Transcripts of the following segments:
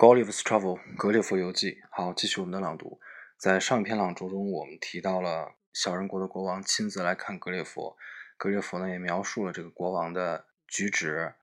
golives Travel》格列佛游记。好，继续我们的朗读。在上一篇朗读中，我们提到了小人国的国王亲自来看格列佛，格列佛呢也描述了这个国王的举止、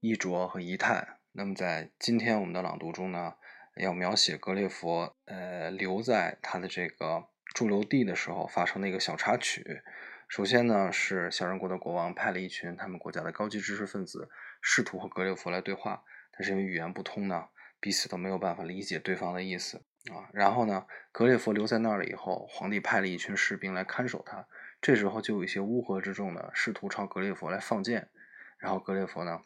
衣着和仪态。那么在今天我们的朗读中呢，要描写格列佛呃留在他的这个驻留地的时候发生的一个小插曲。首先呢，是小人国的国王派了一群他们国家的高级知识分子，试图和格列佛来对话，但是因为语言不通呢，彼此都没有办法理解对方的意思啊。然后呢，格列佛留在那儿了以后，皇帝派了一群士兵来看守他。这时候就有一些乌合之众呢，试图朝格列佛来放箭。然后格列佛呢，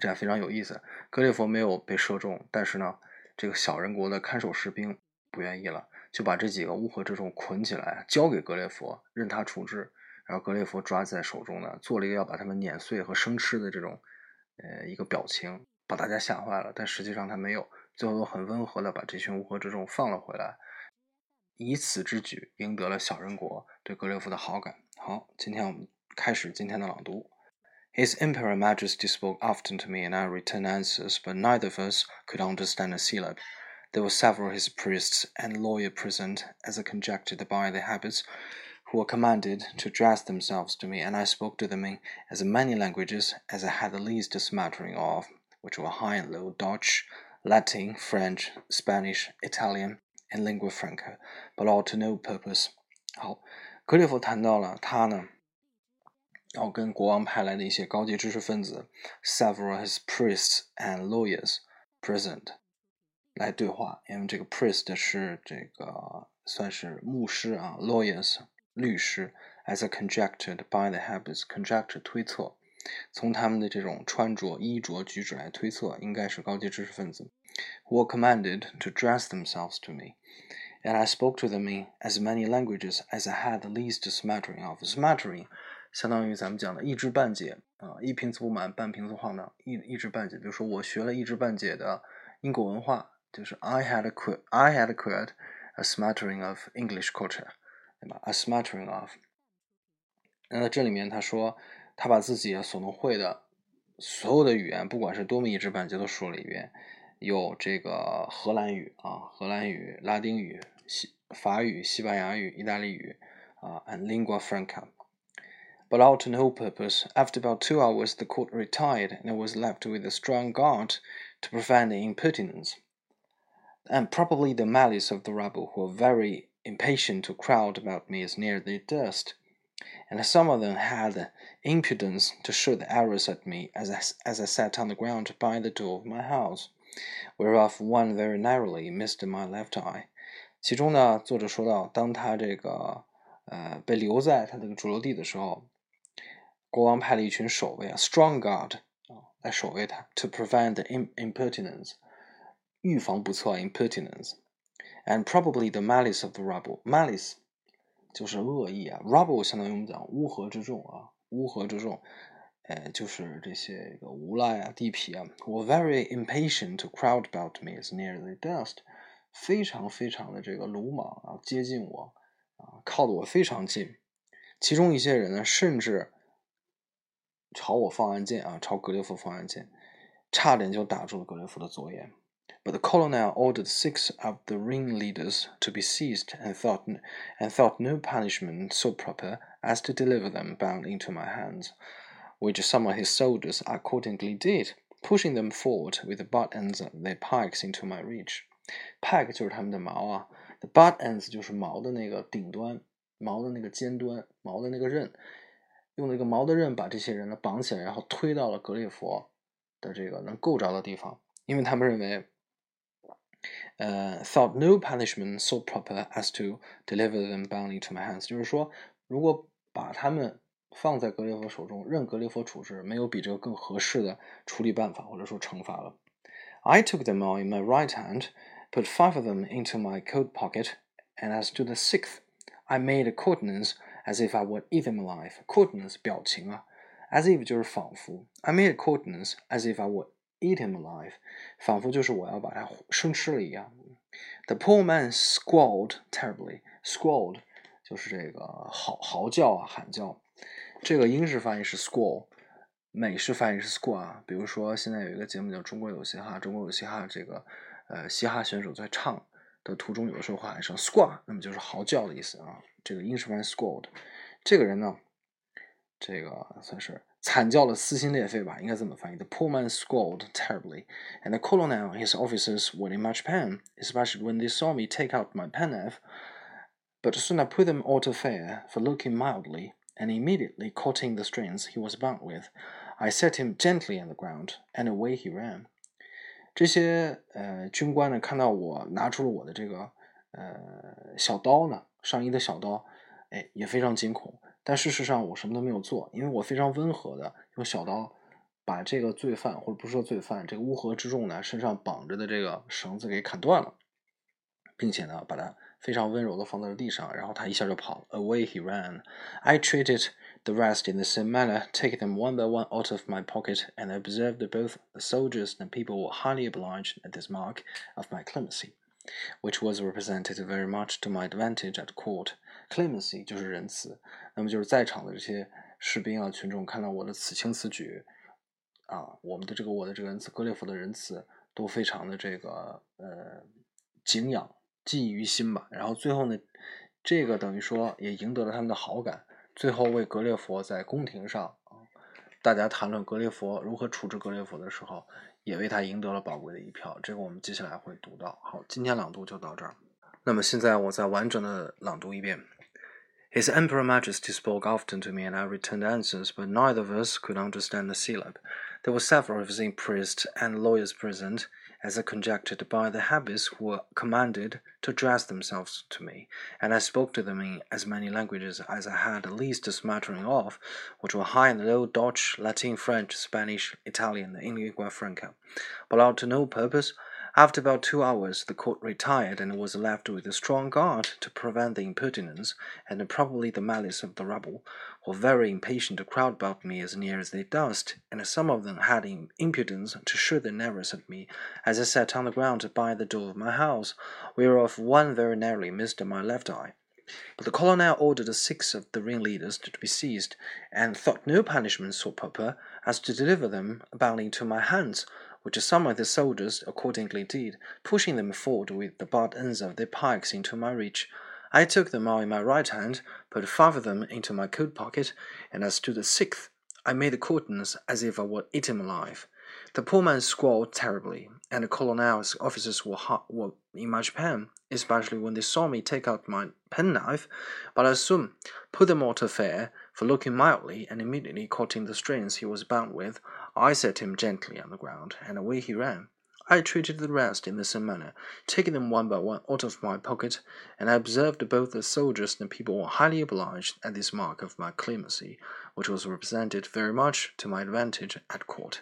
这样非常有意思。格列佛没有被射中，但是呢，这个小人国的看守士兵不愿意了。就把这几个乌合之众捆起来，交给格列佛，任他处置。然后格列佛抓在手中呢，做了一个要把他们碾碎和生吃的这种，呃，一个表情，把大家吓坏了。但实际上他没有，最后很温和的把这群乌合之众放了回来，以此之举赢得了小人国对格列佛的好感。好，今天我们开始今天的朗读。His Imperial Majesty spoke often to me, and I returned answers, but neither of us could understand a syllable. There were several his priests and lawyers present, as I conjectured by their habits, who were commanded to address themselves to me, and I spoke to them in as many languages as I had the least smattering of, which were high and low Dutch, Latin, French, Spanish, Italian, and lingua franca, but all to no purpose. 好，格列佛谈到了他呢，要跟国王派来的一些高级知识分子，several his priests and lawyers present。来对话，因为这个 priest 是这个算是牧师啊，lawyers 律师，as a conjectured by the habits，conjecture 推测， 从他们的这种穿着、衣着、举止来推测，应该是高级知识分子。Were commanded to dress themselves to me, and I spoke to them in as many languages as I had the least smattering of. Smattering 相当于咱们讲的一知半解啊，一瓶子不满，半瓶子晃荡，一一知半解。比如说，我学了一知半解的英国文化。就是 I had acquired I had acquired a smattering of English culture，对吧？A smattering of。那在这里面他说， 他把自己所能会的所有的语言，不管是多么一知半解，都说了一遍。有这个荷兰语啊，荷兰语、拉丁语、西法语、西班牙语、意大利语啊，and lingua franca。But all to no purpose. After about two hours, the court retired, and I was left with a strong guard to prevent impertinence and probably the malice of the rabble, who were very impatient to crowd about me as near they durst. And some of them had the impudence to shoot arrows at me as I, as I sat on the ground by the door of my house, whereof one very narrowly missed my left eye. 其中呢，作者说到，当他这个呃被留在他这个驻留地的时候，国王派了一群守卫啊，strong guard 啊，来守卫他，to prevent the impertinence 预防不测 impertinence，and probably the malice of the rabble。 就是恶意啊，Rubble 相当于我们讲乌合之众啊，乌合之众，哎，就是这些个无赖啊、地痞啊我 very impatient to crowd about me is near the dust，非常非常的这个鲁莽啊，接近我啊，靠得我非常近。其中一些人呢，甚至朝我放暗箭啊，朝格列佛放暗箭，差点就打中了格列佛的左眼。But the colonel ordered six of the ringleaders to be seized, and thought, and thought no punishment so proper as to deliver them bound into my hands, which some of his soldiers accordingly did, pushing them forward with the butt ends of their pikes into my reach. Pike 就是他们的矛啊，the butt ends 就是矛的那个顶端，矛的那个尖端，矛的那个刃，用那个矛的刃把这些人呢绑起来，然后推到了格列佛的这个能够着的地方，因为他们认为。 呃，thought no punishment so proper as to deliver them bound into my hands，就是说，如果把他们放在格列佛手中，任格列佛处置，没有比这个更合适的处理办法或者说惩罚了。I took them all in my right hand, put five of them into my coat pocket, and as to the sixth, I made a countenance as if I would eat him alive. Countenance 表情啊，as if 就是仿佛。I made a countenance as if I would eat him alive，仿佛就是我要把他生吃了一样。The poor man squalled terribly. Squalled 就是这个嚎嚎叫啊，喊叫。这个英式发音是 squall，美式发音是 score 啊。比如说现在有一个节目叫《中国有嘻哈》，中国有嘻哈这个呃嘻哈选手在唱的途中，有的时候会喊一声 score，那么就是嚎叫的意思啊。这个英式发音 scored。这个人呢，这个算是。惨叫的撕心裂肺吧，应该这么翻译。The poor man squalled terribly, and the colonel and his officers were in much pain, especially when they saw me take out my penknife. But soon I put them all to fair for looking mildly, and immediately caught the strings he was bound with, I set him gently on the ground, and away he ran. 这些呃军官呢，看到我拿出了我的这个呃小刀呢，上衣的小刀，哎，也非常惊恐。 但事实上，我什么都没有做，因为我非常温和的用小刀把这个罪犯，或者不是说罪犯，这个乌合之众呢身上绑着的这个绳子给砍断了，并且呢把它非常温柔的放在了地上，然后他一下就跑了。Away he ran. I treated the rest in the same manner, taking them one by one out of my pocket, and I observed that both the soldiers and people were highly obliged at this mark of my clemency, which was represented very much to my advantage at court. Clemency 就是仁慈，那么就是在场的这些士兵啊、群众看到我的此情此举，啊，我们的这个我的这个仁慈，格列佛的仁慈都非常的这个呃敬仰、记忆于心吧。然后最后呢，这个等于说也赢得了他们的好感，最后为格列佛在宫廷上，大家谈论格列佛如何处置格列佛的时候，也为他赢得了宝贵的一票。这个我们接下来会读到。好，今天朗读就到这儿。那么现在我再完整的朗读一遍。His Emperor Majesty spoke often to me, and I returned answers, but neither of us could understand the syllable. There were several of the priests and lawyers present, as I conjectured by the habits, who were commanded to address themselves to me, and I spoke to them in as many languages as I had at least a smattering of, which were high and low Dutch, Latin, French, Spanish, Italian, and lingua franca, but all to no purpose. After about two hours, the court retired and was left with a strong guard to prevent the impertinence and probably the malice of the rabble, who were very impatient to crowd about me as near as they durst, and some of them had impudence to shoot their arrows at me as I sat on the ground by the door of my house, whereof one very narrowly missed my left eye. But the colonel ordered six of the ringleaders to be seized, and thought no punishment so proper as to deliver them bound into my hands, which some of the soldiers accordingly did, pushing them forward with the butt ends of their pikes into my reach. I took them all in my right hand, put five of them into my coat pocket, and as to the sixth, I made the curtains as if I were eaten alive. The poor man squalled terribly, and the colonel's officers were, were in much pain, especially when they saw me take out my penknife, but I soon put them all to fair, for looking mildly and immediately cutting the strings he was bound with, I set him gently on the ground, and away he ran. I treated the rest in the same manner, taking them one by one out of my pocket, and I observed both the soldiers and the people were highly obliged at this mark of my clemency, which was represented very much to my advantage at court.